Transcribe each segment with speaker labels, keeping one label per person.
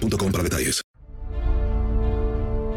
Speaker 1: para detalles.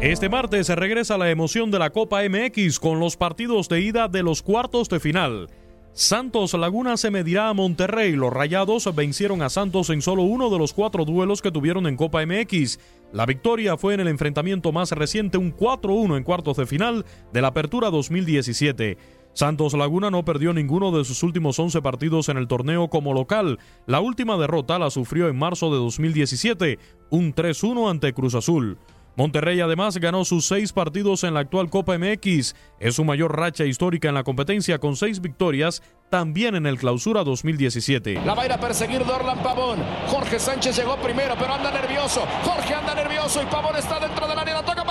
Speaker 2: Este martes se regresa la emoción de la Copa MX con los partidos de ida de los cuartos de final. Santos Laguna se medirá a Monterrey. Los Rayados vencieron a Santos en solo uno de los cuatro duelos que tuvieron en Copa MX. La victoria fue en el enfrentamiento más reciente, un 4-1 en cuartos de final de la Apertura 2017. Santos Laguna no perdió ninguno de sus últimos 11 partidos en el torneo como local. La última derrota la sufrió en marzo de 2017, un 3-1 ante Cruz Azul. Monterrey además ganó sus seis partidos en la actual Copa MX. Es su mayor racha histórica en la competencia con seis victorias, también en el Clausura 2017.
Speaker 3: La va a ir a perseguir Dorlan Pavón. Jorge Sánchez llegó primero, pero anda nervioso. Jorge anda nervioso y Pavón está dentro del área. La toca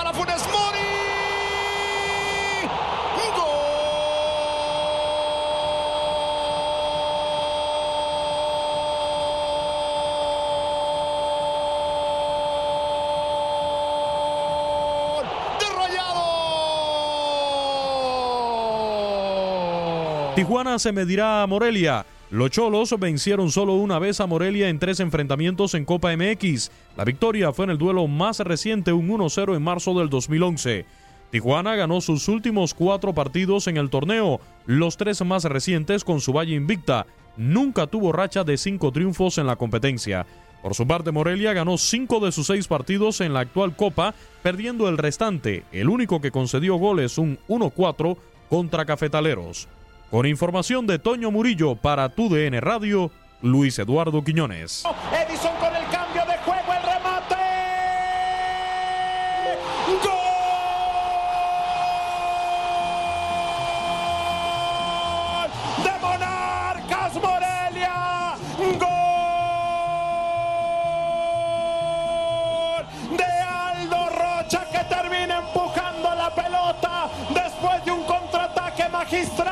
Speaker 2: Tijuana se medirá a Morelia. Los Cholos vencieron solo una vez a Morelia en tres enfrentamientos en Copa MX. La victoria fue en el duelo más reciente, un 1-0 en marzo del 2011. Tijuana ganó sus últimos cuatro partidos en el torneo, los tres más recientes con su valle invicta. Nunca tuvo racha de cinco triunfos en la competencia. Por su parte, Morelia ganó cinco de sus seis partidos en la actual Copa, perdiendo el restante. El único que concedió goles, un 1-4 contra Cafetaleros. Con información de Toño Murillo para tu DN Radio, Luis Eduardo Quiñones.
Speaker 3: Edison con el cambio de juego, el remate. ¡Gol! De Monarcas Morelia. ¡Gol! De Aldo Rocha que termina empujando la pelota después de un contraataque magistral